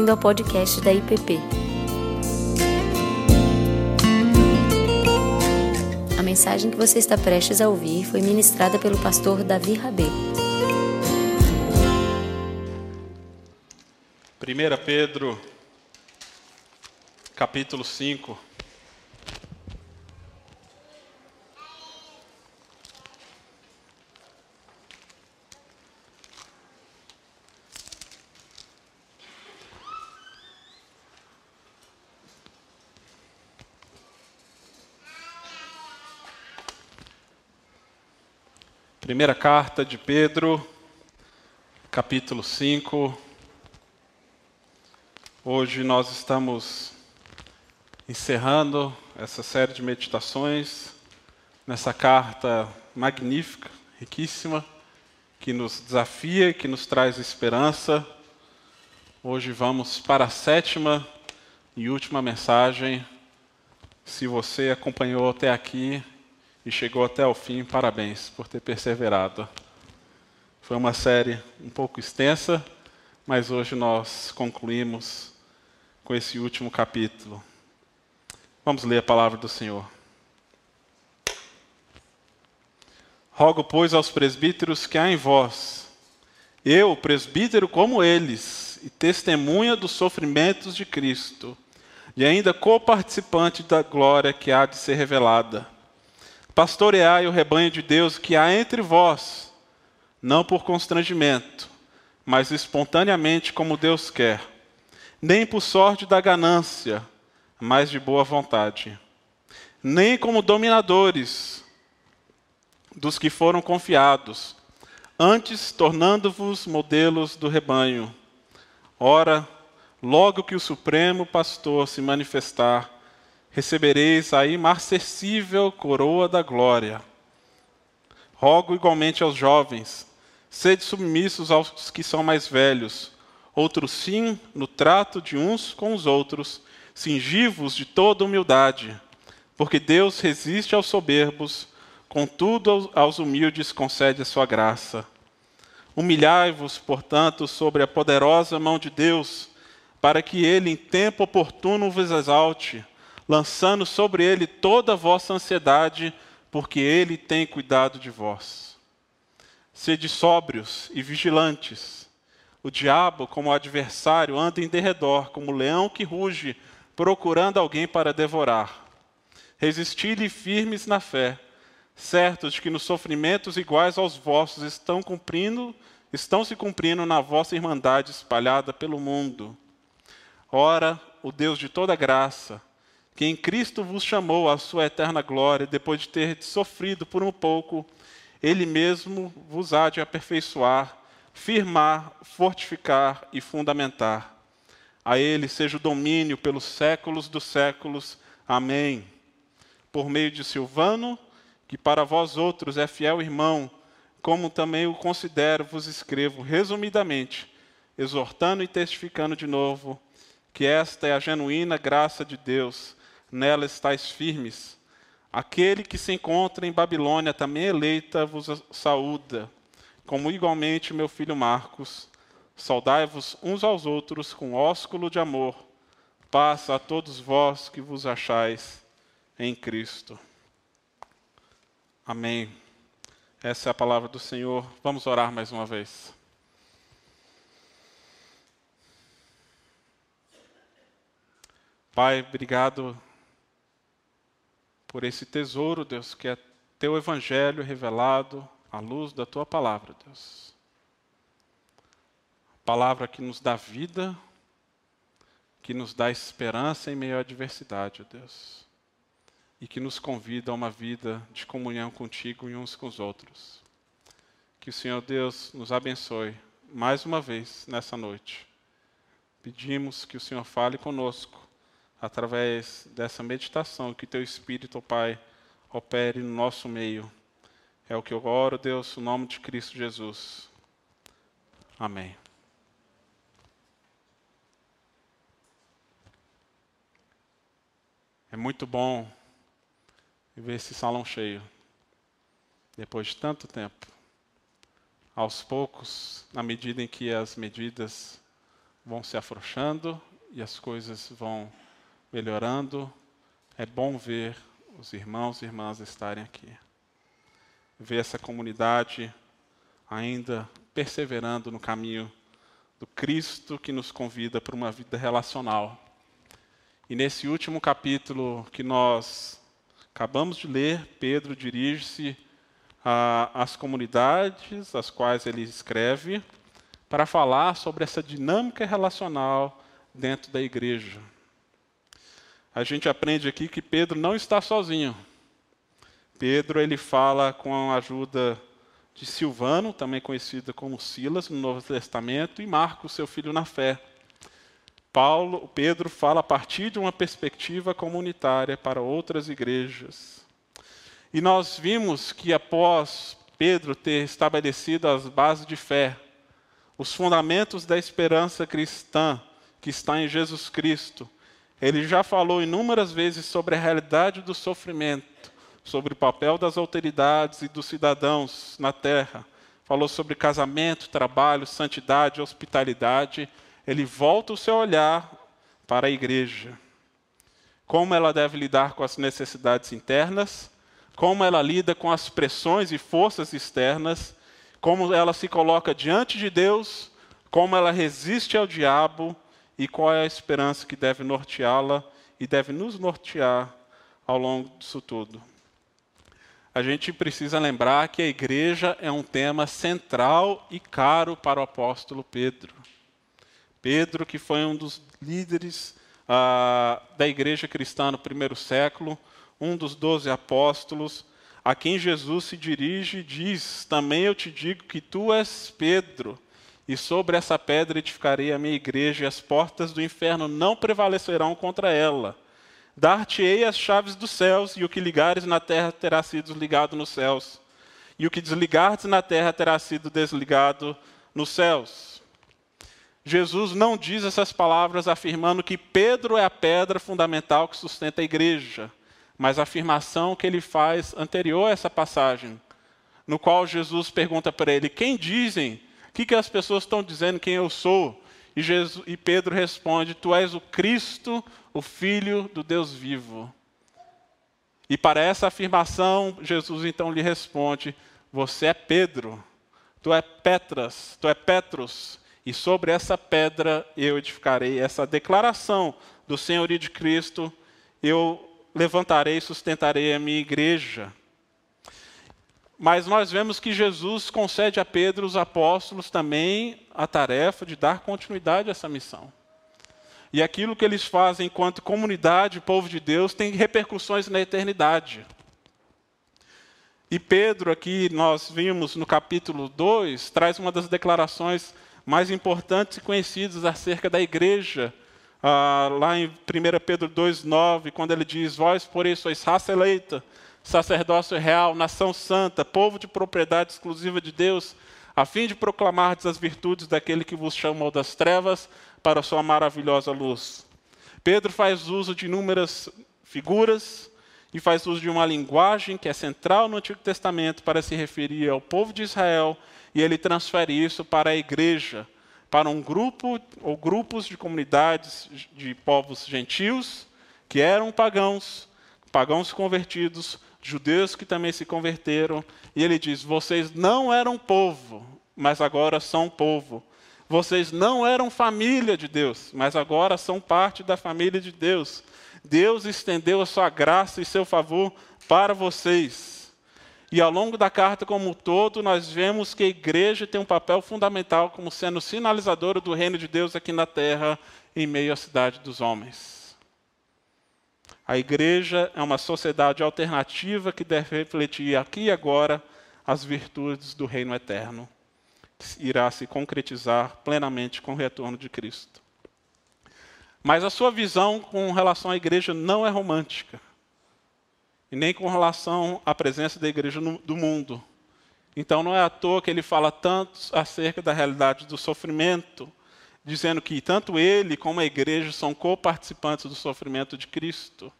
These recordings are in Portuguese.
bem-vindo ao podcast da IPP. A mensagem que você está prestes a ouvir foi ministrada pelo pastor Davi Rabê. 1 Pedro, capítulo 5. Primeira carta de Pedro, capítulo 5. Hoje nós estamos encerrando essa série de meditações nessa carta magnífica, riquíssima, que nos desafia que nos traz esperança. Hoje vamos para a sétima e última mensagem. Se você acompanhou até aqui, e chegou até o fim. Parabéns por ter perseverado. Foi uma série um pouco extensa, mas hoje nós concluímos com esse último capítulo. Vamos ler a palavra do Senhor. Rogo, pois, aos presbíteros que há em vós, eu, presbítero como eles, e testemunha dos sofrimentos de Cristo, e ainda co-participante da glória que há de ser revelada Pastoreai o rebanho de Deus que há entre vós, não por constrangimento, mas espontaneamente como Deus quer, nem por sorte da ganância, mas de boa vontade, nem como dominadores dos que foram confiados, antes tornando-vos modelos do rebanho. Ora, logo que o Supremo Pastor se manifestar, recebereis a imarcessível coroa da glória. Rogo igualmente aos jovens, sede submissos aos que são mais velhos, outros sim, no trato de uns com os outros, cingivos de toda humildade, porque Deus resiste aos soberbos, contudo aos humildes concede a sua graça. Humilhai-vos, portanto, sobre a poderosa mão de Deus, para que ele em tempo oportuno vos exalte lançando sobre ele toda a vossa ansiedade, porque ele tem cuidado de vós. Sede sóbrios e vigilantes. O diabo, como adversário, anda em derredor, como leão que ruge, procurando alguém para devorar. Resisti-lhe firmes na fé, certos de que nos sofrimentos iguais aos vossos estão cumprindo, estão se cumprindo na vossa irmandade espalhada pelo mundo. Ora, o Deus de toda graça, que em Cristo vos chamou à sua eterna glória, depois de ter sofrido por um pouco, Ele mesmo vos há de aperfeiçoar, firmar, fortificar e fundamentar. A Ele seja o domínio pelos séculos dos séculos. Amém. Por meio de Silvano, que para vós outros é fiel irmão, como também o considero, vos escrevo resumidamente, exortando e testificando de novo que esta é a genuína graça de Deus nela estáis firmes. Aquele que se encontra em Babilônia, também eleita, vos saúda, como igualmente meu filho Marcos. Saudai-vos uns aos outros com ósculo de amor. Paz a todos vós que vos achais em Cristo. Amém. Essa é a palavra do Senhor. Vamos orar mais uma vez. Pai, obrigado por esse tesouro, Deus, que é teu evangelho revelado à luz da tua palavra, Deus. Palavra que nos dá vida, que nos dá esperança em meio à adversidade, Deus. E que nos convida a uma vida de comunhão contigo e uns com os outros. Que o Senhor Deus nos abençoe mais uma vez nessa noite. Pedimos que o Senhor fale conosco através dessa meditação, que teu Espírito, oh Pai, opere no nosso meio. É o que eu oro, Deus, no nome de Cristo Jesus. Amém. É muito bom ver esse salão cheio, depois de tanto tempo. Aos poucos, na medida em que as medidas vão se afrouxando e as coisas vão melhorando. É bom ver os irmãos e irmãs estarem aqui. Ver essa comunidade ainda perseverando no caminho do Cristo que nos convida para uma vida relacional. E nesse último capítulo que nós acabamos de ler, Pedro dirige-se às comunidades às quais ele escreve para falar sobre essa dinâmica relacional dentro da igreja. A gente aprende aqui que Pedro não está sozinho. Pedro ele fala com a ajuda de Silvano, também conhecido como Silas no Novo Testamento, e Marcos, seu filho na fé. Paulo, Pedro fala a partir de uma perspectiva comunitária para outras igrejas. E nós vimos que após Pedro ter estabelecido as bases de fé, os fundamentos da esperança cristã que está em Jesus Cristo, ele já falou inúmeras vezes sobre a realidade do sofrimento, sobre o papel das autoridades e dos cidadãos na terra. Falou sobre casamento, trabalho, santidade, hospitalidade ele volta o seu olhar para a igreja. Como ela deve lidar com as necessidades internas, como ela lida com as pressões e forças externas, como ela se coloca diante de Deus, como ela resiste ao diabo e qual é a esperança que deve norteá-la e deve nos nortear ao longo disso tudo. A gente precisa lembrar que a igreja é um tema central e caro para o apóstolo Pedro. Pedro, que foi um dos líderes ah, da igreja cristã no primeiro século, um dos doze apóstolos, a quem Jesus se dirige e diz: Também eu te digo que tu és Pedro, e sobre essa pedra edificarei a minha igreja, e as portas do inferno não prevalecerão contra ela. Dar-te-ei as chaves dos céus, e o que ligares na terra terá sido ligado nos céus, e o que desligares na terra terá sido desligado nos céus. Jesus não diz essas palavras afirmando que Pedro é a pedra fundamental que sustenta a igreja, mas a afirmação que ele faz anterior a essa passagem, no qual Jesus pergunta para ele: Quem dizem? O que, que as pessoas estão dizendo quem eu sou? E, Jesus, e Pedro responde: Tu és o Cristo, o Filho do Deus vivo. E para essa afirmação, Jesus então lhe responde: Você é Pedro, tu é Petras, tu é Petros, e sobre essa pedra eu edificarei, essa declaração do senhorio de Cristo, eu levantarei e sustentarei a minha igreja. Mas nós vemos que Jesus concede a Pedro, os apóstolos, também a tarefa de dar continuidade a essa missão. E aquilo que eles fazem enquanto comunidade, povo de Deus, tem repercussões na eternidade. E Pedro, aqui nós vimos no capítulo 2, traz uma das declarações mais importantes e conhecidos acerca da igreja. Ah, lá em 1 Pedro 2,9, quando ele diz: Vós, porém, sois raça eleita, sacerdócio real, nação santa, povo de propriedade exclusiva de Deus, a fim de proclamar as virtudes daquele que vos chamou das trevas para a sua maravilhosa luz. Pedro faz uso de inúmeras figuras e faz uso de uma linguagem que é central no Antigo Testamento para se referir ao povo de Israel e ele transfere isso para a igreja, para um grupo ou grupos de comunidades de povos gentios que eram pagãos, pagãos convertidos, judeus que também se converteram, e ele diz: "Vocês não eram povo, mas agora são povo. Vocês não eram família de Deus, mas agora são parte da família de Deus. Deus estendeu a sua graça e seu favor para vocês. E ao longo da carta como um todo, nós vemos que a igreja tem um papel fundamental como sendo sinalizadora do reino de Deus aqui na terra, em meio à cidade dos homens. A igreja é uma sociedade alternativa que deve refletir aqui e agora as virtudes do reino eterno, que irá se concretizar plenamente com o retorno de Cristo. Mas a sua visão com relação à igreja não é romântica e nem com relação à presença da igreja no, do mundo. Então não é à toa que ele fala tanto acerca da realidade do sofrimento, dizendo que tanto ele como a igreja são co-participantes do sofrimento de Cristo.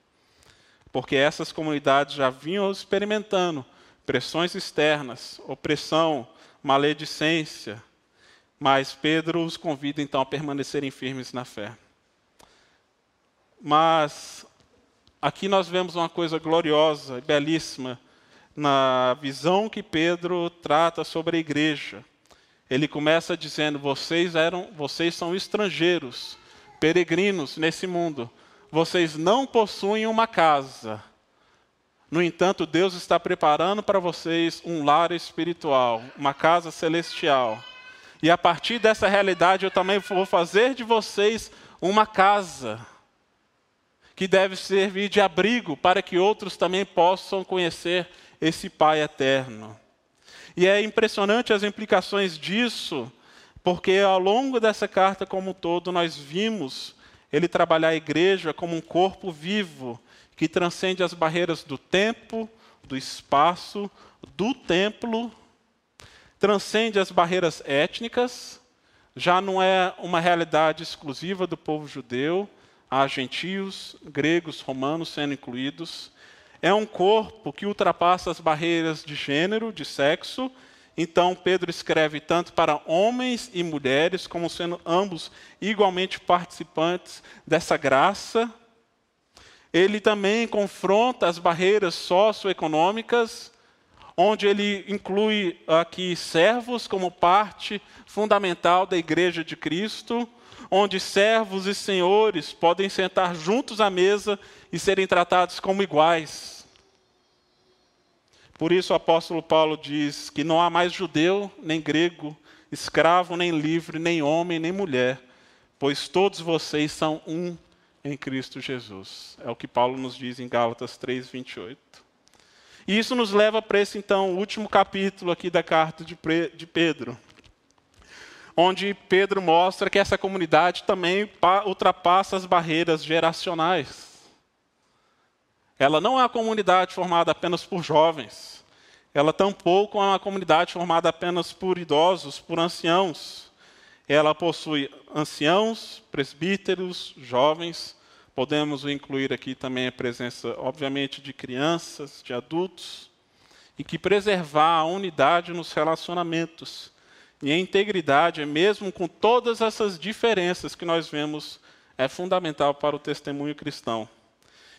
Porque essas comunidades já vinham experimentando pressões externas, opressão, maledicência. Mas Pedro os convida então a permanecerem firmes na fé. Mas aqui nós vemos uma coisa gloriosa e belíssima na visão que Pedro trata sobre a igreja. Ele começa dizendo: "Vocês eram, vocês são estrangeiros, peregrinos nesse mundo. Vocês não possuem uma casa. No entanto, Deus está preparando para vocês um lar espiritual, uma casa celestial. E a partir dessa realidade, eu também vou fazer de vocês uma casa que deve servir de abrigo para que outros também possam conhecer esse Pai eterno. E é impressionante as implicações disso, porque ao longo dessa carta como um todo nós vimos ele trabalhar a igreja como um corpo vivo que transcende as barreiras do tempo, do espaço, do templo transcende as barreiras étnicas, já não é uma realidade exclusiva do povo judeu, há gentios, gregos, romanos sendo incluídos. É um corpo que ultrapassa as barreiras de gênero, de sexo. Então, Pedro escreve tanto para homens e mulheres, como sendo ambos igualmente participantes dessa graça. Ele também confronta as barreiras socioeconômicas, onde ele inclui aqui servos como parte fundamental da igreja de Cristo, onde servos e senhores podem sentar juntos à mesa e serem tratados como iguais. Por isso o apóstolo Paulo diz que não há mais judeu nem grego, escravo nem livre, nem homem nem mulher, pois todos vocês são um em Cristo Jesus. É o que Paulo nos diz em Gálatas 3, 28. E isso nos leva para esse, então, último capítulo aqui da carta de Pedro, onde Pedro mostra que essa comunidade também ultrapassa as barreiras geracionais. Ela não é uma comunidade formada apenas por jovens, ela tampouco é uma comunidade formada apenas por idosos, por anciãos. Ela possui anciãos, presbíteros, jovens, Podemos incluir aqui também a presença, obviamente, de crianças, de adultos, e que preservar a unidade nos relacionamentos e a integridade, mesmo com todas essas diferenças que nós vemos, é fundamental para o testemunho cristão.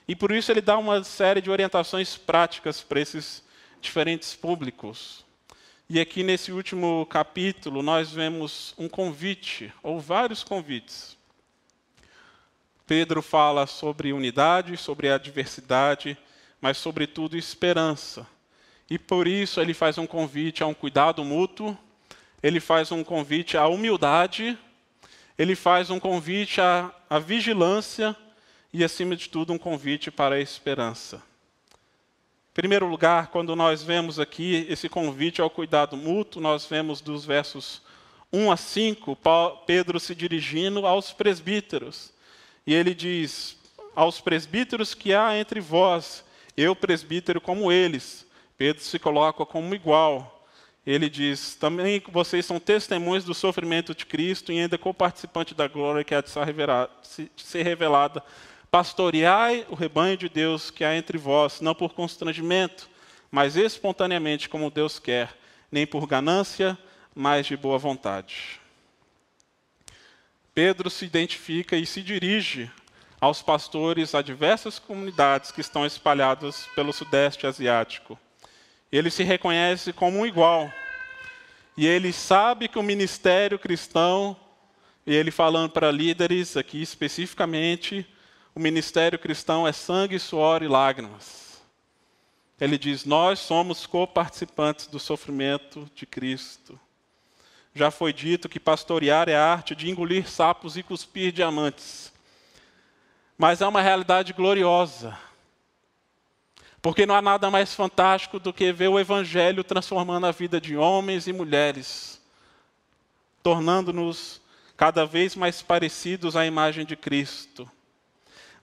E por isso ele dá uma série de orientações práticas para esses diferentes públicos. E aqui nesse último capítulo nós vemos um convite, ou vários convites, Pedro fala sobre unidade, sobre a diversidade, mas, sobretudo, esperança. E por isso ele faz um convite a um cuidado mútuo, ele faz um convite à humildade, ele faz um convite à, à vigilância e, acima de tudo, um convite para a esperança. Em primeiro lugar, quando nós vemos aqui esse convite ao cuidado mútuo, nós vemos dos versos 1 a 5, Pedro se dirigindo aos presbíteros. E ele diz: Aos presbíteros que há entre vós, eu presbítero como eles. Pedro se coloca como igual. Ele diz: Também vocês são testemunhas do sofrimento de Cristo e ainda co-participante da glória que há de ser revelada. Pastoreai o rebanho de Deus que há entre vós, não por constrangimento, mas espontaneamente, como Deus quer, nem por ganância, mas de boa vontade. Pedro se identifica e se dirige aos pastores a diversas comunidades que estão espalhadas pelo Sudeste Asiático. Ele se reconhece como um igual. E ele sabe que o ministério cristão, e ele falando para líderes aqui especificamente, o ministério cristão é sangue, suor e lágrimas. Ele diz: Nós somos co-participantes do sofrimento de Cristo. Já foi dito que pastorear é a arte de engolir sapos e cuspir diamantes. Mas é uma realidade gloriosa. Porque não há nada mais fantástico do que ver o Evangelho transformando a vida de homens e mulheres, tornando-nos cada vez mais parecidos à imagem de Cristo.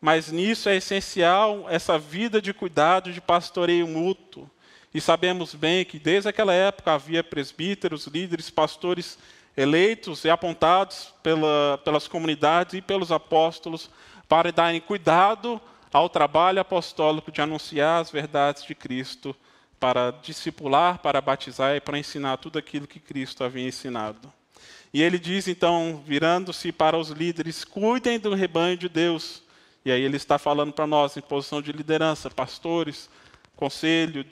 Mas nisso é essencial essa vida de cuidado, de pastoreio mútuo, e sabemos bem que desde aquela época havia presbíteros, líderes, pastores eleitos e apontados pela, pelas comunidades e pelos apóstolos para darem cuidado ao trabalho apostólico de anunciar as verdades de Cristo, para discipular, para batizar e para ensinar tudo aquilo que Cristo havia ensinado. E ele diz então, virando-se para os líderes: cuidem do rebanho de Deus. E aí ele está falando para nós em posição de liderança, pastores, conselho,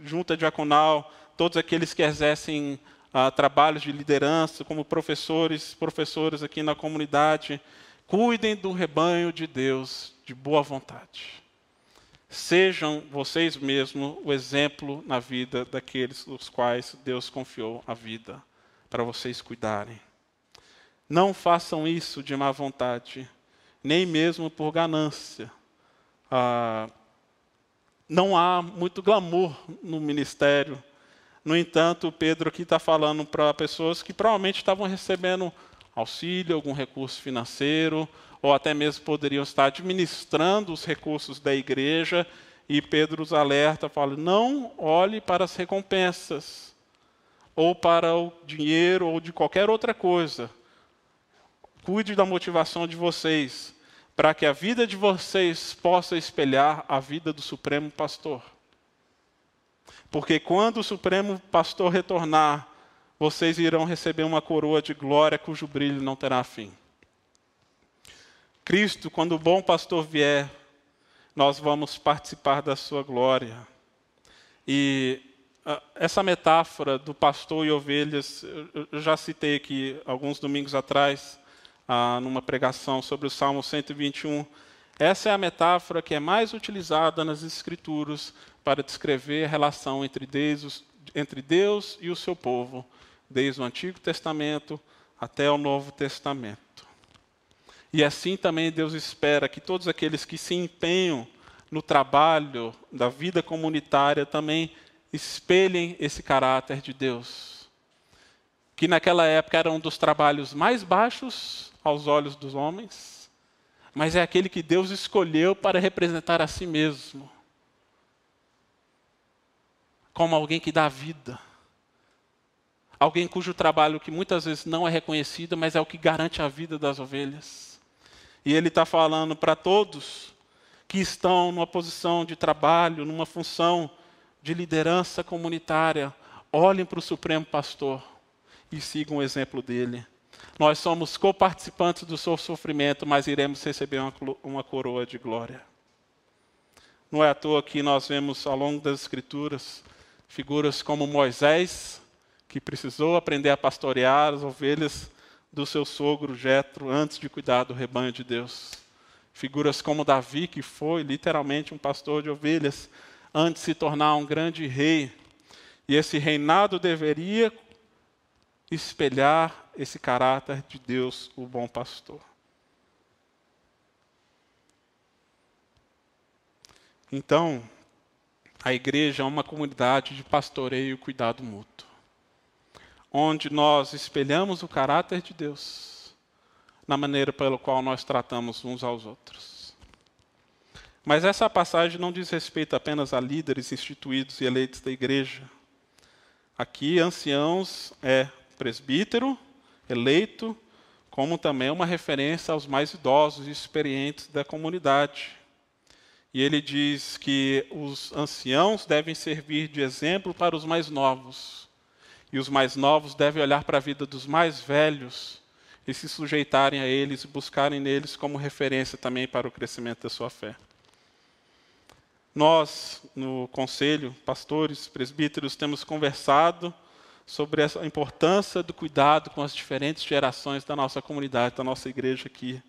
junta diaconal, todos aqueles que exercem ah, trabalhos de liderança, como professores, professoras aqui na comunidade. Cuidem do rebanho de Deus de boa vontade. Sejam vocês mesmos o exemplo na vida daqueles dos quais Deus confiou a vida para vocês cuidarem. Não façam isso de má vontade, nem mesmo por ganância. Ah, não há muito glamour no ministério. No entanto, Pedro aqui está falando para pessoas que provavelmente estavam recebendo auxílio, algum recurso financeiro, ou até mesmo poderiam estar administrando os recursos da igreja, e Pedro os alerta, fala: não olhe para as recompensas, ou para o dinheiro, ou de qualquer outra coisa. Cuide da motivação de vocês, para que a vida de vocês possa espelhar a vida do Supremo Pastor. Porque quando o Supremo Pastor retornar, vocês irão receber uma coroa de glória cujo brilho não terá fim. Cristo, quando o bom pastor vier, nós vamos participar da sua glória. E uh, essa metáfora do pastor e ovelhas, eu já citei aqui alguns domingos atrás, uh, numa pregação sobre o Salmo 121. Essa é a metáfora que é mais utilizada nas Escrituras para descrever a relação entre Deus, entre Deus e o seu povo, desde o Antigo Testamento até o Novo Testamento. E assim também Deus espera que todos aqueles que se empenham no trabalho da vida comunitária também espelhem esse caráter de Deus. Que naquela época era um dos trabalhos mais baixos aos olhos dos homens, mas é aquele que Deus escolheu para representar a si mesmo. Como alguém que dá vida. Alguém cujo trabalho que muitas vezes não é reconhecido, mas é o que garante a vida das ovelhas. E ele está falando para todos que estão numa posição de trabalho, numa função de liderança comunitária, olhem para o Supremo Pastor e sigam o exemplo dele. Nós somos coparticipantes do seu sofrimento, mas iremos receber uma, uma coroa de glória. Não é à toa que nós vemos ao longo das Escrituras figuras como Moisés, que precisou aprender a pastorear as ovelhas do seu sogro Jetro antes de cuidar do rebanho de Deus. Figuras como Davi, que foi literalmente um pastor de ovelhas antes de se tornar um grande rei. E esse reinado deveria espelhar esse caráter de Deus, o bom pastor. Então, a igreja é uma comunidade de pastoreio e cuidado mútuo onde nós espelhamos o caráter de Deus na maneira pela qual nós tratamos uns aos outros. Mas essa passagem não diz respeito apenas a líderes instituídos e eleitos da igreja. Aqui, anciãos é presbítero, eleito, como também uma referência aos mais idosos e experientes da comunidade. E ele diz que os anciãos devem servir de exemplo para os mais novos e os mais novos devem olhar para a vida dos mais velhos e se sujeitarem a eles e buscarem neles como referência também para o crescimento da sua fé. Nós, no conselho, pastores, presbíteros, temos conversado sobre a importância do cuidado com as diferentes gerações da nossa comunidade, da nossa igreja aqui,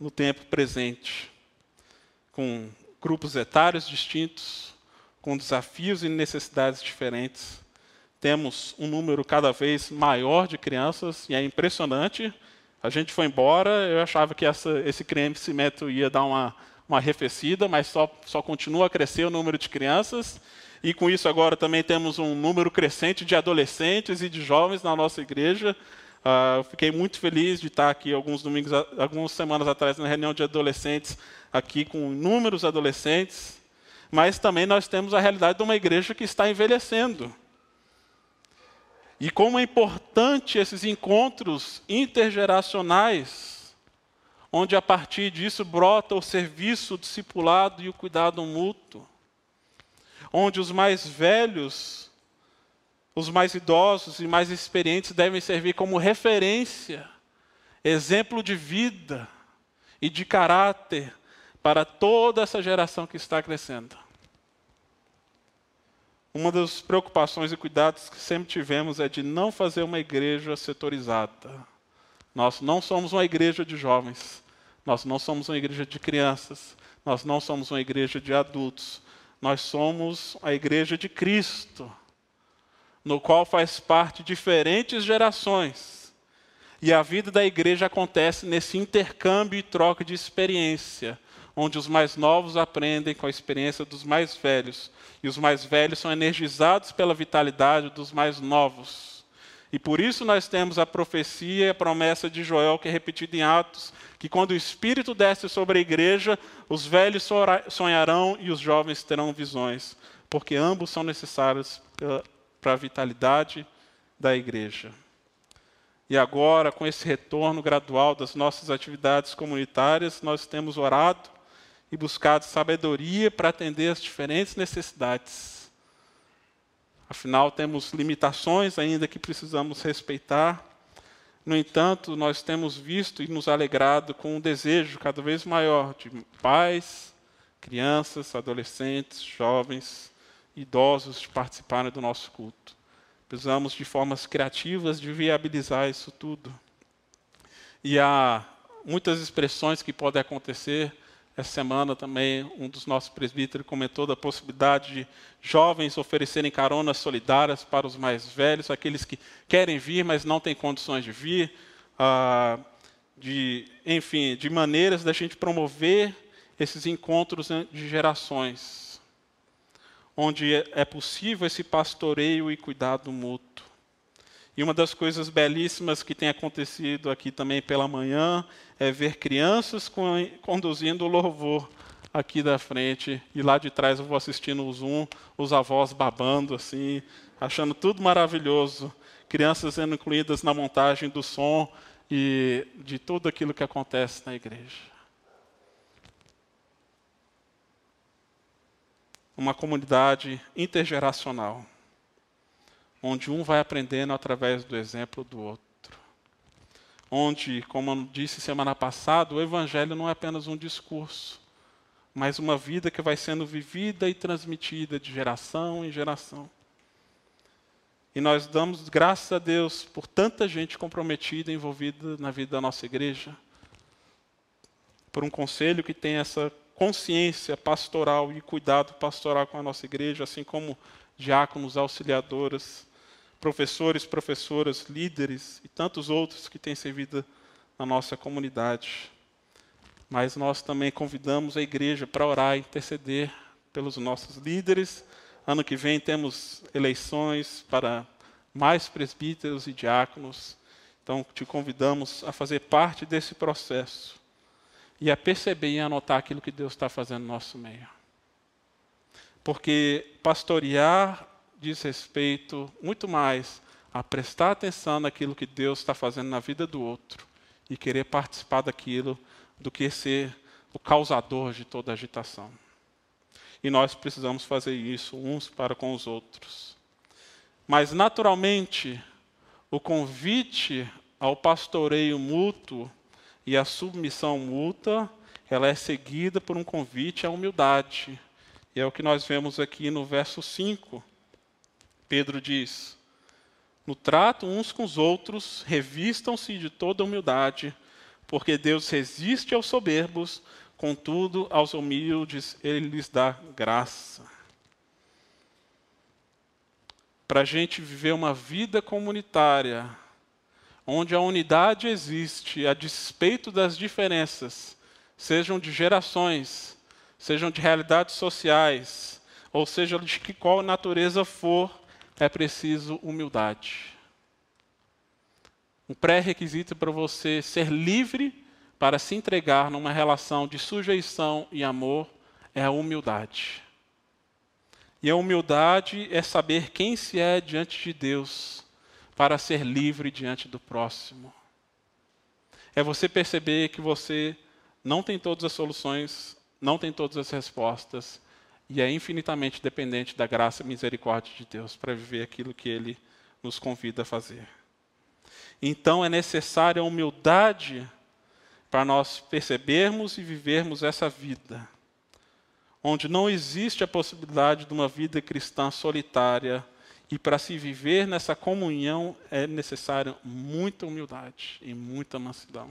no tempo presente, com grupos etários distintos, com desafios e necessidades diferentes temos um número cada vez maior de crianças e é impressionante. A gente foi embora, eu achava que essa, esse crescimento ia dar uma, uma arrefecida, mas só, só continua a crescer o número de crianças. E com isso agora também temos um número crescente de adolescentes e de jovens na nossa igreja. Uh, fiquei muito feliz de estar aqui alguns domingos, algumas semanas atrás na reunião de adolescentes, aqui com inúmeros adolescentes. Mas também nós temos a realidade de uma igreja que está envelhecendo. E como é importante esses encontros intergeracionais, onde a partir disso brota o serviço, o discipulado e o cuidado mútuo. Onde os mais velhos, os mais idosos e mais experientes devem servir como referência, exemplo de vida e de caráter para toda essa geração que está crescendo. Uma das preocupações e cuidados que sempre tivemos é de não fazer uma igreja setorizada. Nós não somos uma igreja de jovens, nós não somos uma igreja de crianças, nós não somos uma igreja de adultos, nós somos a igreja de Cristo, no qual faz parte diferentes gerações. E a vida da igreja acontece nesse intercâmbio e troca de experiência, onde os mais novos aprendem com a experiência dos mais velhos, e os mais velhos são energizados pela vitalidade dos mais novos. E por isso nós temos a profecia e a promessa de Joel, que é repetida em Atos, que quando o Espírito desce sobre a igreja, os velhos sonharão e os jovens terão visões, porque ambos são necessários para a vitalidade da igreja. E agora, com esse retorno gradual das nossas atividades comunitárias, nós temos orado e buscado sabedoria para atender as diferentes necessidades. Afinal, temos limitações ainda que precisamos respeitar. No entanto, nós temos visto e nos alegrado com um desejo cada vez maior de pais, crianças, adolescentes, jovens, idosos de participarem do nosso culto. Precisamos de formas criativas de viabilizar isso tudo. E há muitas expressões que podem acontecer essa semana também um dos nossos presbíteros comentou da possibilidade de jovens oferecerem caronas solidárias para os mais velhos, aqueles que querem vir, mas não têm condições de vir. Ah, de, enfim, de maneiras da gente promover esses encontros de gerações, onde é possível esse pastoreio e cuidado mútuo. E uma das coisas belíssimas que tem acontecido aqui também pela manhã é ver crianças conduzindo o louvor aqui da frente. E lá de trás eu vou assistindo o Zoom, os avós babando assim, achando tudo maravilhoso, crianças sendo incluídas na montagem do som e de tudo aquilo que acontece na igreja. Uma comunidade intergeracional onde um vai aprendendo através do exemplo do outro. Onde, como eu disse semana passada, o Evangelho não é apenas um discurso, mas uma vida que vai sendo vivida e transmitida de geração em geração. E nós damos graças a Deus por tanta gente comprometida, envolvida na vida da nossa igreja, por um conselho que tem essa consciência pastoral e cuidado pastoral com a nossa igreja, assim como diáconos, auxiliadoras, professores, professoras, líderes e tantos outros que têm servido na nossa comunidade. Mas nós também convidamos a igreja para orar e interceder pelos nossos líderes. Ano que vem temos eleições para mais presbíteros e diáconos. Então, te convidamos a fazer parte desse processo e a perceber e anotar aquilo que Deus está fazendo no nosso meio. Porque pastorear diz respeito muito mais a prestar atenção naquilo que Deus está fazendo na vida do outro e querer participar daquilo do que ser o causador de toda agitação. E nós precisamos fazer isso uns para com os outros. Mas, naturalmente, o convite ao pastoreio mútuo e à submissão mútua, ela é seguida por um convite à humildade. E é o que nós vemos aqui no verso 5 Pedro diz: No trato uns com os outros, revistam-se de toda humildade, porque Deus resiste aos soberbos, contudo, aos humildes ele lhes dá graça. Para a gente viver uma vida comunitária, onde a unidade existe a despeito das diferenças, sejam de gerações, sejam de realidades sociais, ou seja de que qual natureza for, é preciso humildade. Um pré-requisito para você ser livre para se entregar numa relação de sujeição e amor é a humildade. E a humildade é saber quem se é diante de Deus para ser livre diante do próximo. É você perceber que você não tem todas as soluções, não tem todas as respostas, e é infinitamente dependente da graça e misericórdia de Deus para viver aquilo que Ele nos convida a fazer. Então é necessária a humildade para nós percebermos e vivermos essa vida, onde não existe a possibilidade de uma vida cristã solitária, e para se viver nessa comunhão é necessário muita humildade e muita mansidão.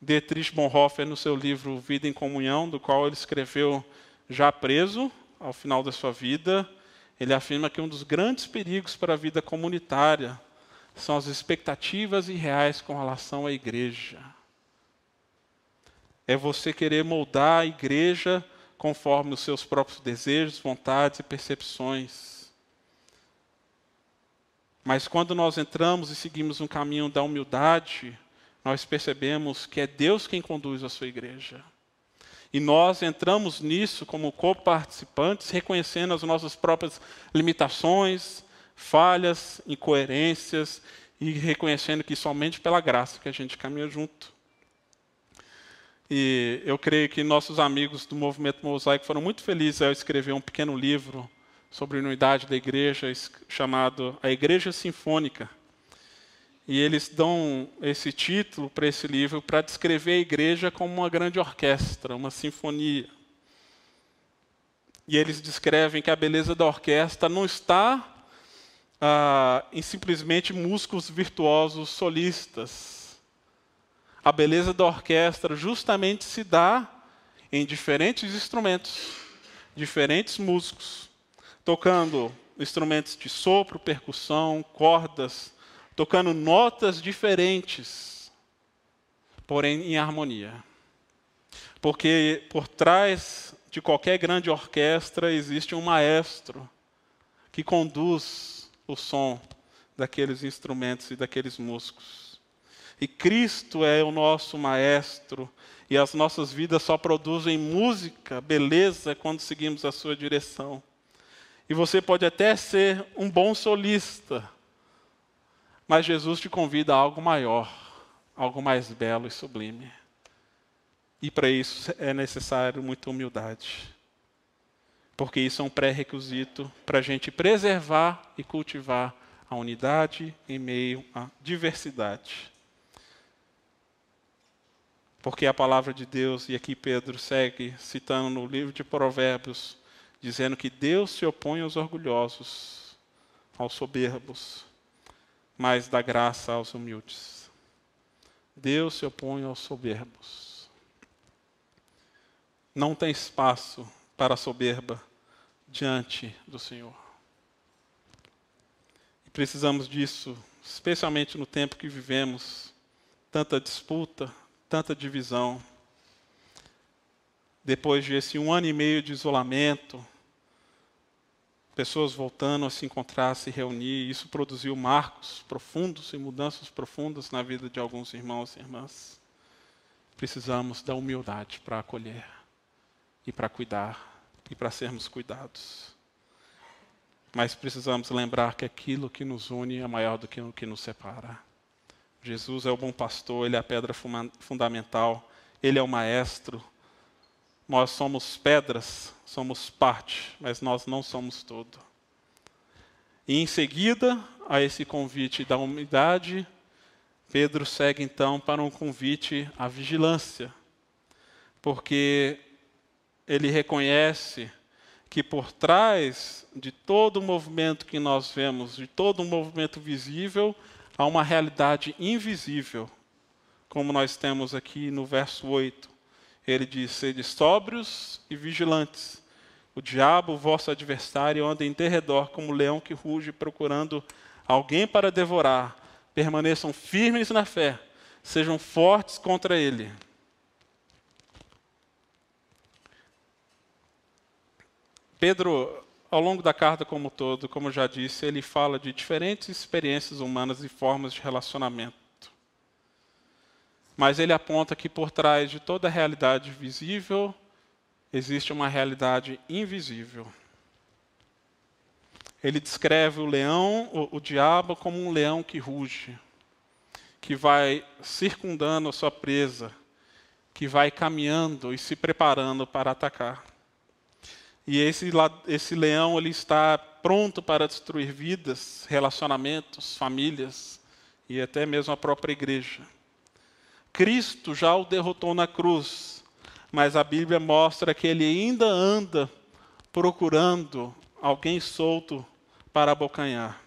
Dietrich Bonhoeffer, no seu livro Vida em Comunhão, do qual ele escreveu já preso, ao final da sua vida, ele afirma que um dos grandes perigos para a vida comunitária são as expectativas irreais com relação à igreja. É você querer moldar a igreja conforme os seus próprios desejos, vontades e percepções. Mas quando nós entramos e seguimos um caminho da humildade, nós percebemos que é Deus quem conduz a sua igreja. E nós entramos nisso como coparticipantes, reconhecendo as nossas próprias limitações, falhas, incoerências e reconhecendo que somente pela graça que a gente caminha junto. E eu creio que nossos amigos do movimento mosaico foram muito felizes ao escrever um pequeno livro sobre a unidade da igreja, chamado A Igreja Sinfônica. E eles dão esse título para esse livro para descrever a igreja como uma grande orquestra, uma sinfonia. E eles descrevem que a beleza da orquestra não está ah, em simplesmente músicos virtuosos solistas. A beleza da orquestra justamente se dá em diferentes instrumentos, diferentes músicos, tocando instrumentos de sopro, percussão, cordas, tocando notas diferentes, porém em harmonia. Porque por trás de qualquer grande orquestra existe um maestro que conduz o som daqueles instrumentos e daqueles músicos. E Cristo é o nosso maestro, e as nossas vidas só produzem música, beleza, quando seguimos a sua direção. E você pode até ser um bom solista, mas Jesus te convida a algo maior, algo mais belo e sublime. E para isso é necessário muita humildade porque isso é um pré-requisito para a gente preservar e cultivar a unidade em meio à diversidade. Porque a palavra de Deus, e aqui Pedro segue citando no livro de Provérbios, dizendo que Deus se opõe aos orgulhosos, aos soberbos, mas dá graça aos humildes. Deus se opõe aos soberbos. Não tem espaço para a soberba diante do Senhor. E precisamos disso, especialmente no tempo que vivemos tanta disputa, tanta divisão. Depois de esse um ano e meio de isolamento, pessoas voltando a se encontrar, a se reunir, isso produziu marcos profundos e mudanças profundas na vida de alguns irmãos e irmãs. Precisamos da humildade para acolher e para cuidar e para sermos cuidados. Mas precisamos lembrar que aquilo que nos une é maior do que o que nos separa. Jesus é o bom pastor, ele é a pedra fundamental, ele é o maestro. Nós somos pedras, somos parte, mas nós não somos todo. E em seguida a esse convite da humildade, Pedro segue então para um convite à vigilância, porque ele reconhece que por trás de todo o movimento que nós vemos, de todo o movimento visível, há uma realidade invisível, como nós temos aqui no verso 8. Ele diz: Sede sóbrios e vigilantes. O diabo, vosso adversário, anda em derredor como um leão que ruge, procurando alguém para devorar. Permaneçam firmes na fé, sejam fortes contra ele. Pedro, ao longo da carta como todo, como já disse, ele fala de diferentes experiências humanas e formas de relacionamento. Mas ele aponta que por trás de toda realidade visível existe uma realidade invisível. Ele descreve o leão, o, o diabo, como um leão que ruge, que vai circundando a sua presa, que vai caminhando e se preparando para atacar. E esse, esse leão ele está pronto para destruir vidas, relacionamentos, famílias e até mesmo a própria igreja. Cristo já o derrotou na cruz, mas a Bíblia mostra que ele ainda anda procurando alguém solto para abocanhar.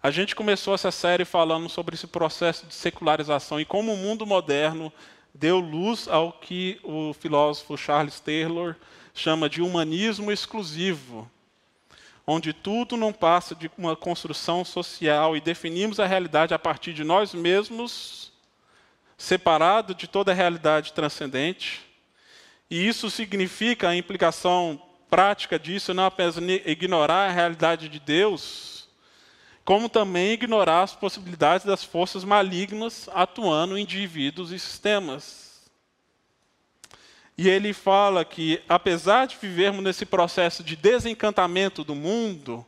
A gente começou essa série falando sobre esse processo de secularização e como o mundo moderno deu luz ao que o filósofo Charles Taylor chama de humanismo exclusivo, onde tudo não passa de uma construção social e definimos a realidade a partir de nós mesmos, separado de toda a realidade transcendente. E isso significa a implicação prática disso não apenas ignorar a realidade de Deus, como também ignorar as possibilidades das forças malignas atuando em indivíduos e sistemas. E ele fala que, apesar de vivermos nesse processo de desencantamento do mundo,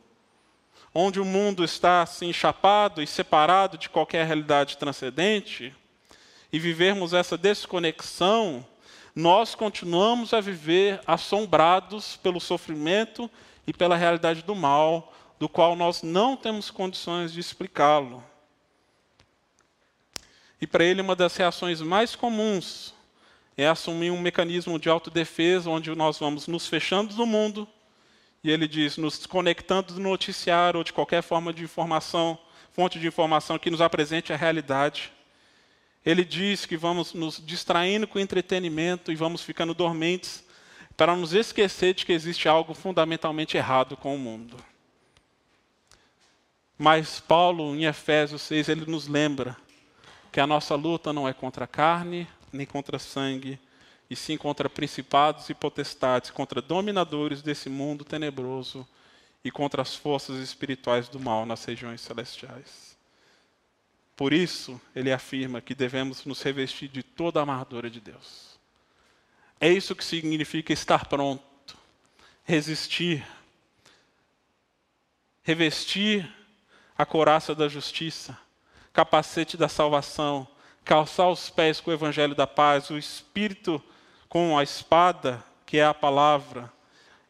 onde o mundo está assim chapado e separado de qualquer realidade transcendente, e vivermos essa desconexão, nós continuamos a viver assombrados pelo sofrimento e pela realidade do mal, do qual nós não temos condições de explicá-lo. E para ele, uma das reações mais comuns é assumir um mecanismo de autodefesa, onde nós vamos nos fechando do mundo, e ele diz, nos desconectando do noticiário ou de qualquer forma de informação, fonte de informação que nos apresente a realidade. Ele diz que vamos nos distraindo com entretenimento e vamos ficando dormentes para nos esquecer de que existe algo fundamentalmente errado com o mundo. Mas Paulo, em Efésios 6, ele nos lembra que a nossa luta não é contra a carne, nem contra sangue, e sim contra principados e potestades, contra dominadores desse mundo tenebroso e contra as forças espirituais do mal nas regiões celestiais. Por isso, ele afirma que devemos nos revestir de toda a armadura de Deus. É isso que significa estar pronto, resistir, revestir a couraça da justiça, capacete da salvação, calçar os pés com o evangelho da paz, o espírito com a espada, que é a palavra.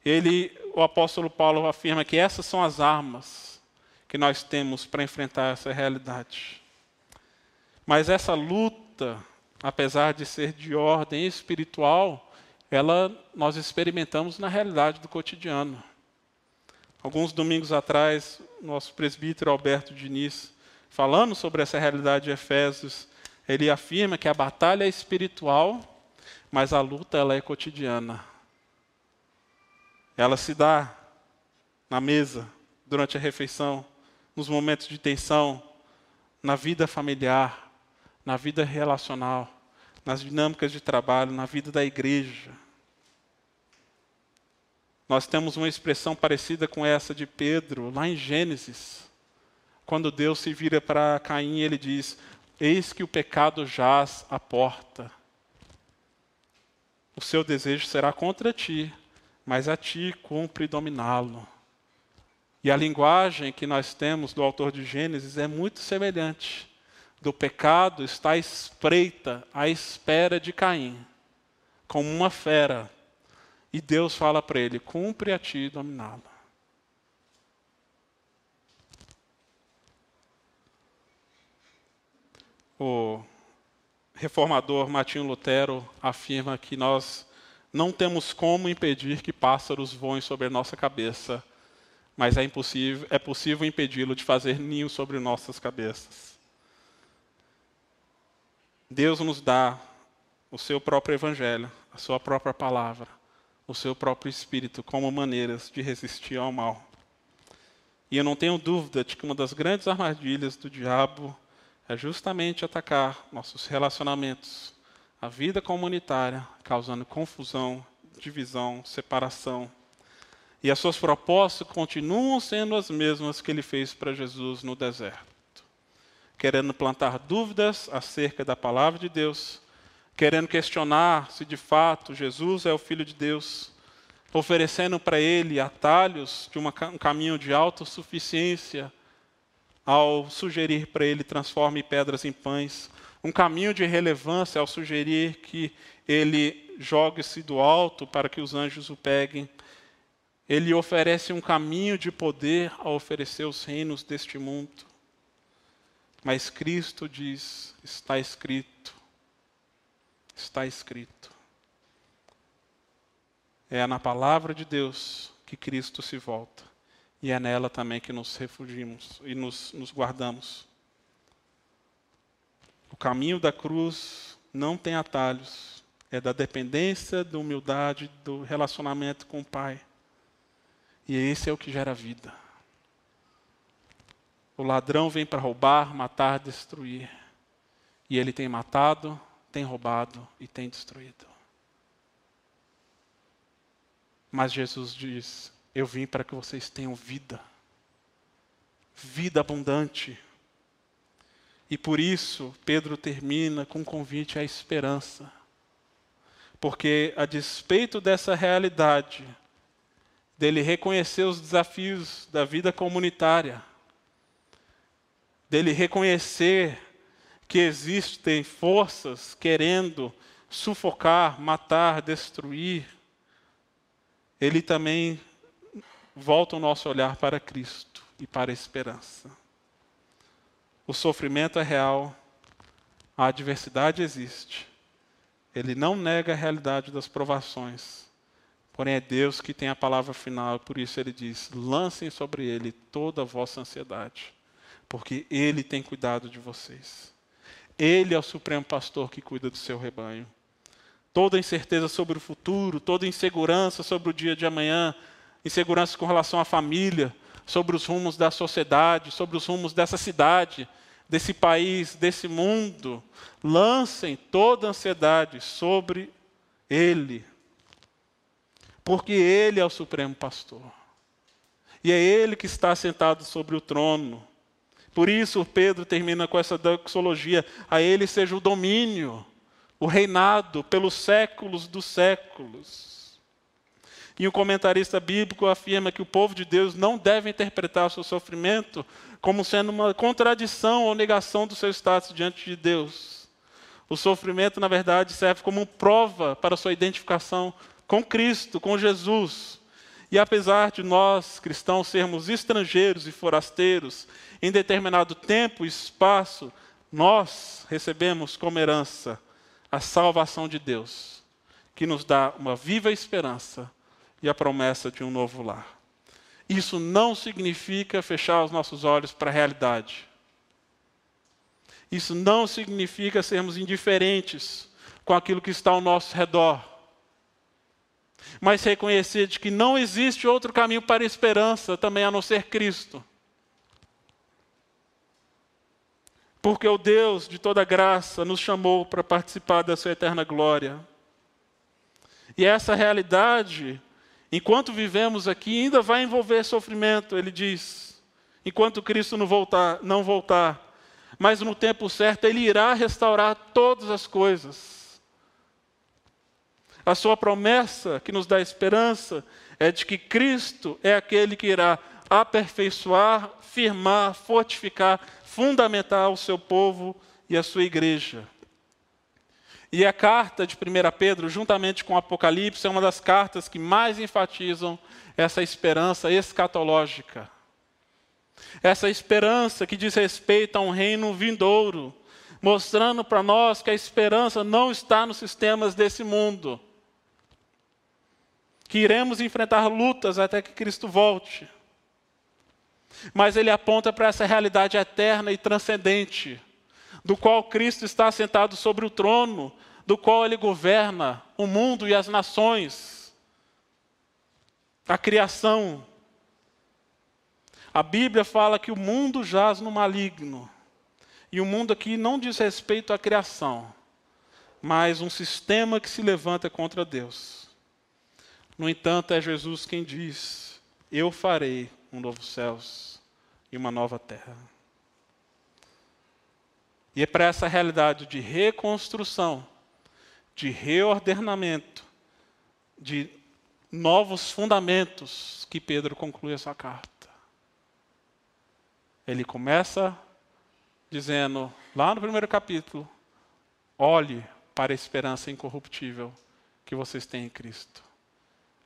Ele, o apóstolo Paulo afirma que essas são as armas que nós temos para enfrentar essa realidade. Mas essa luta, apesar de ser de ordem espiritual, ela nós experimentamos na realidade do cotidiano. Alguns domingos atrás, nosso presbítero Alberto Diniz, falando sobre essa realidade de Efésios, ele afirma que a batalha é espiritual, mas a luta ela é cotidiana. Ela se dá na mesa, durante a refeição, nos momentos de tensão, na vida familiar, na vida relacional, nas dinâmicas de trabalho, na vida da igreja. Nós temos uma expressão parecida com essa de Pedro, lá em Gênesis, quando Deus se vira para Caim, ele diz: Eis que o pecado jaz à porta. O seu desejo será contra ti, mas a ti cumpre dominá-lo. E a linguagem que nós temos do autor de Gênesis é muito semelhante. Do pecado está espreita à espera de Caim, como uma fera e Deus fala para ele: cumpre a ti dominá-lo. O reformador Martinho Lutero afirma que nós não temos como impedir que pássaros voem sobre a nossa cabeça, mas é, impossível, é possível impedi-lo de fazer ninho sobre nossas cabeças. Deus nos dá o seu próprio evangelho, a sua própria palavra, o seu próprio espírito como maneiras de resistir ao mal. E eu não tenho dúvida de que uma das grandes armadilhas do diabo é justamente atacar nossos relacionamentos, a vida comunitária, causando confusão, divisão, separação. E as suas propostas continuam sendo as mesmas que ele fez para Jesus no deserto. Querendo plantar dúvidas acerca da palavra de Deus, querendo questionar se de fato Jesus é o Filho de Deus, oferecendo para ele atalhos de uma, um caminho de autossuficiência, ao sugerir para ele transforme pedras em pães, um caminho de relevância ao sugerir que ele jogue-se do alto para que os anjos o peguem. Ele oferece um caminho de poder a oferecer os reinos deste mundo. Mas Cristo diz: está escrito. Está escrito. É na palavra de Deus que Cristo se volta. E é nela também que nos refugiamos e nos, nos guardamos. O caminho da cruz não tem atalhos. É da dependência, da humildade, do relacionamento com o Pai. E esse é o que gera vida. O ladrão vem para roubar, matar, destruir. E ele tem matado, tem roubado e tem destruído. Mas Jesus diz: Eu vim para que vocês tenham vida, vida abundante. E por isso, Pedro termina com um convite à esperança. Porque, a despeito dessa realidade, dele reconhecer os desafios da vida comunitária, dele reconhecer que existem forças querendo sufocar, matar, destruir, ele também volta o nosso olhar para Cristo e para a esperança. O sofrimento é real, a adversidade existe. Ele não nega a realidade das provações Porém, é Deus que tem a palavra final, por isso ele diz: lancem sobre ele toda a vossa ansiedade, porque ele tem cuidado de vocês. Ele é o supremo pastor que cuida do seu rebanho. Toda incerteza sobre o futuro, toda insegurança sobre o dia de amanhã, insegurança com relação à família, sobre os rumos da sociedade, sobre os rumos dessa cidade, desse país, desse mundo, lancem toda ansiedade sobre Ele, porque Ele é o Supremo Pastor. E é Ele que está sentado sobre o trono. Por isso, Pedro termina com essa doxologia: a Ele seja o domínio, o reinado pelos séculos dos séculos. E o comentarista bíblico afirma que o povo de Deus não deve interpretar o seu sofrimento como sendo uma contradição ou negação do seu status diante de Deus. O sofrimento, na verdade, serve como prova para sua identificação com Cristo, com Jesus. E apesar de nós, cristãos, sermos estrangeiros e forasteiros, em determinado tempo e espaço, nós recebemos como herança a salvação de Deus, que nos dá uma viva esperança e a promessa de um novo lar. Isso não significa fechar os nossos olhos para a realidade. Isso não significa sermos indiferentes com aquilo que está ao nosso redor mas reconhecer de que não existe outro caminho para a esperança também a não ser Cristo. Porque o Deus de toda graça nos chamou para participar da sua eterna glória. E essa realidade, enquanto vivemos aqui, ainda vai envolver sofrimento, ele diz. Enquanto Cristo não voltar, não voltar, mas no tempo certo ele irá restaurar todas as coisas. A sua promessa, que nos dá esperança, é de que Cristo é aquele que irá aperfeiçoar, firmar, fortificar, fundamentar o seu povo e a sua igreja. E a carta de 1 Pedro, juntamente com o Apocalipse, é uma das cartas que mais enfatizam essa esperança escatológica. Essa esperança que diz respeito a um reino vindouro, mostrando para nós que a esperança não está nos sistemas desse mundo, que iremos enfrentar lutas até que Cristo volte. Mas ele aponta para essa realidade eterna e transcendente, do qual Cristo está sentado sobre o trono, do qual ele governa o mundo e as nações, a criação. A Bíblia fala que o mundo jaz no maligno. E o mundo aqui não diz respeito à criação, mas um sistema que se levanta contra Deus. No entanto, é Jesus quem diz: Eu farei um novo céus e uma nova terra. E é para essa realidade de reconstrução, de reordenamento, de novos fundamentos que Pedro conclui a sua carta. Ele começa dizendo, lá no primeiro capítulo, olhe para a esperança incorruptível que vocês têm em Cristo.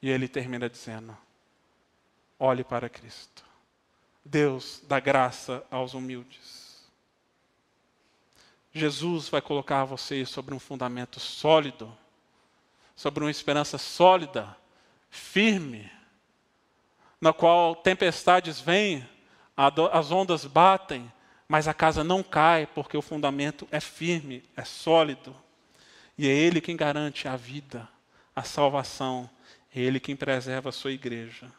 E ele termina dizendo: olhe para Cristo. Deus dá graça aos humildes. Jesus vai colocar você sobre um fundamento sólido, sobre uma esperança sólida, firme, na qual tempestades vêm, as ondas batem, mas a casa não cai porque o fundamento é firme, é sólido. E é Ele quem garante a vida, a salvação, é Ele quem preserva a sua igreja.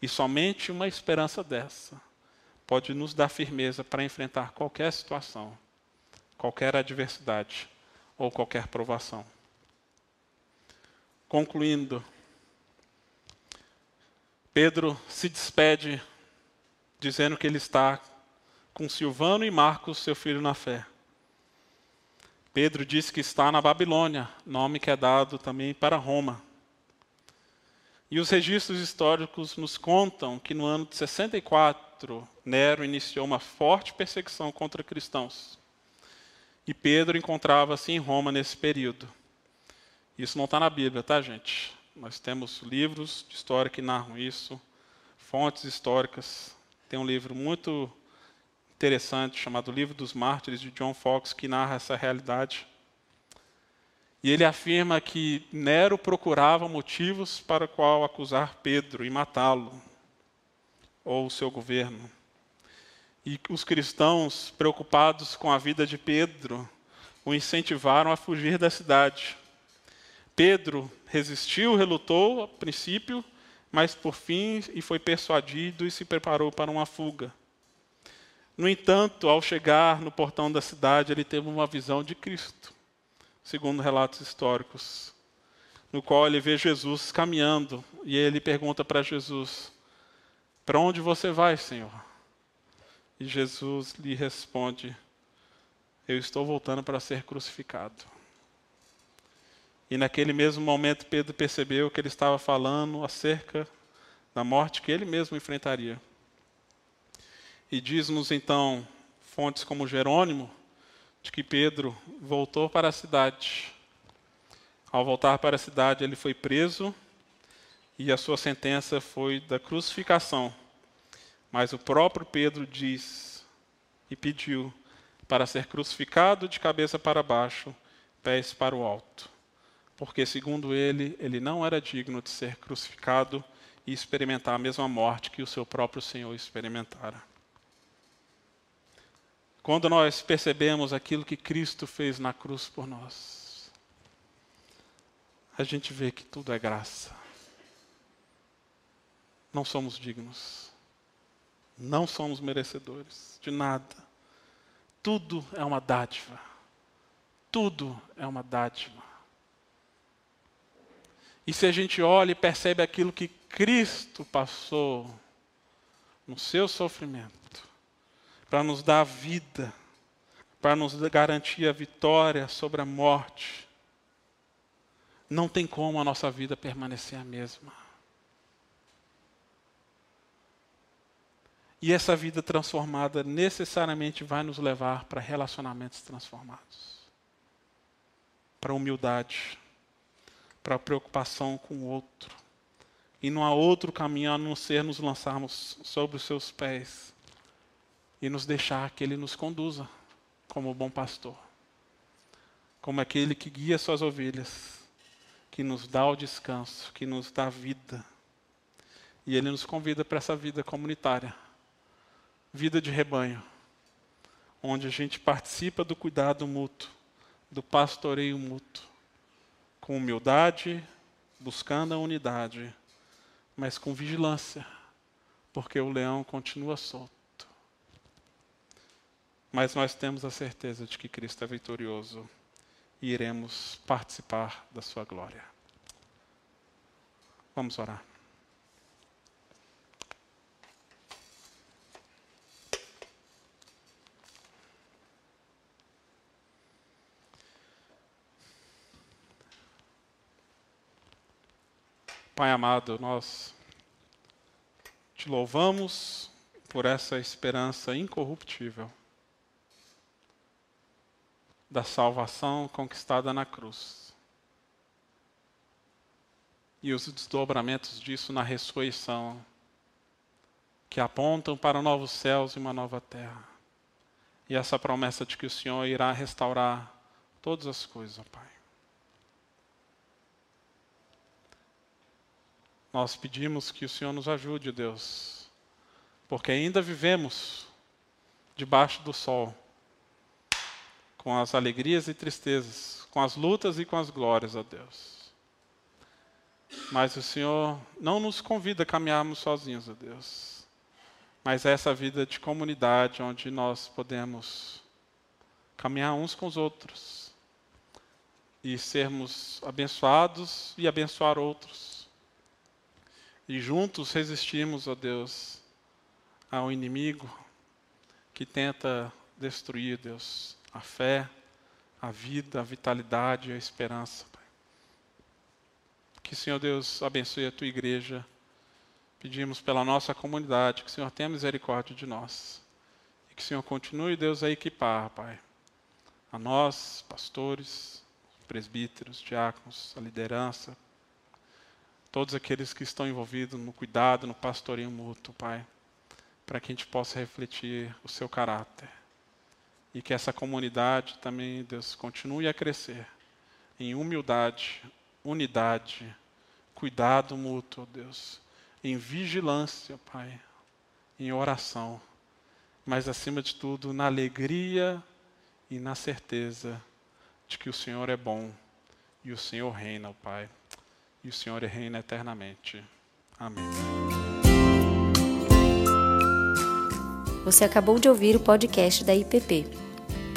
E somente uma esperança dessa pode nos dar firmeza para enfrentar qualquer situação, qualquer adversidade ou qualquer provação. Concluindo, Pedro se despede dizendo que ele está com Silvano e Marcos, seu filho na fé. Pedro diz que está na Babilônia, nome que é dado também para Roma. E os registros históricos nos contam que no ano de 64, Nero iniciou uma forte perseguição contra cristãos. E Pedro encontrava-se em Roma nesse período. Isso não está na Bíblia, tá, gente? Nós temos livros de história que narram isso, fontes históricas. Tem um livro muito interessante chamado Livro dos Mártires, de John Fox, que narra essa realidade. E ele afirma que Nero procurava motivos para o qual acusar Pedro e matá-lo, ou o seu governo. E os cristãos, preocupados com a vida de Pedro, o incentivaram a fugir da cidade. Pedro resistiu, relutou a princípio, mas por fim e foi persuadido e se preparou para uma fuga. No entanto, ao chegar no portão da cidade, ele teve uma visão de Cristo segundo relatos históricos, no qual ele vê Jesus caminhando e ele pergunta para Jesus: Para onde você vai, Senhor? E Jesus lhe responde: Eu estou voltando para ser crucificado. E naquele mesmo momento, Pedro percebeu que ele estava falando acerca da morte que ele mesmo enfrentaria. E diz-nos então, fontes como Jerônimo, de que Pedro voltou para a cidade. Ao voltar para a cidade, ele foi preso e a sua sentença foi da crucificação. Mas o próprio Pedro diz e pediu para ser crucificado de cabeça para baixo, pés para o alto. Porque, segundo ele, ele não era digno de ser crucificado e experimentar a mesma morte que o seu próprio Senhor experimentara. Quando nós percebemos aquilo que Cristo fez na cruz por nós, a gente vê que tudo é graça. Não somos dignos. Não somos merecedores de nada. Tudo é uma dádiva. Tudo é uma dádiva. E se a gente olha e percebe aquilo que Cristo passou no seu sofrimento, para nos dar vida, para nos garantir a vitória sobre a morte. Não tem como a nossa vida permanecer a mesma. E essa vida transformada necessariamente vai nos levar para relacionamentos transformados, para humildade, para preocupação com o outro. E não há outro caminho a não ser nos lançarmos sobre os seus pés e nos deixar que Ele nos conduza como bom pastor, como aquele que guia suas ovelhas, que nos dá o descanso, que nos dá vida. E Ele nos convida para essa vida comunitária, vida de rebanho, onde a gente participa do cuidado mútuo, do pastoreio mútuo, com humildade, buscando a unidade, mas com vigilância, porque o leão continua solto. Mas nós temos a certeza de que Cristo é vitorioso e iremos participar da sua glória. Vamos orar. Pai amado, nós te louvamos por essa esperança incorruptível da salvação conquistada na cruz. E os desdobramentos disso na ressurreição que apontam para novos céus e uma nova terra. E essa promessa de que o Senhor irá restaurar todas as coisas, Pai. Nós pedimos que o Senhor nos ajude, Deus, porque ainda vivemos debaixo do sol, com as alegrias e tristezas, com as lutas e com as glórias, ó Deus. Mas o Senhor não nos convida a caminharmos sozinhos, ó Deus. Mas é essa vida de comunidade onde nós podemos caminhar uns com os outros e sermos abençoados e abençoar outros. E juntos resistimos, ó Deus, ao inimigo que tenta destruir, Deus, a fé, a vida, a vitalidade a esperança. Que, Senhor Deus, abençoe a tua igreja. Pedimos pela nossa comunidade que o Senhor tenha misericórdia de nós. E que o Senhor continue, Deus, a equipar, Pai, a nós, pastores, presbíteros, diáconos, a liderança, todos aqueles que estão envolvidos no cuidado, no pastoreio mútuo, Pai, para que a gente possa refletir o seu caráter. E que essa comunidade também, Deus, continue a crescer em humildade, unidade, cuidado mútuo, Deus, em vigilância, Pai, em oração, mas acima de tudo, na alegria e na certeza de que o Senhor é bom e o Senhor reina, Pai e o Senhor reina eternamente. Amém. Você acabou de ouvir o podcast da IPP.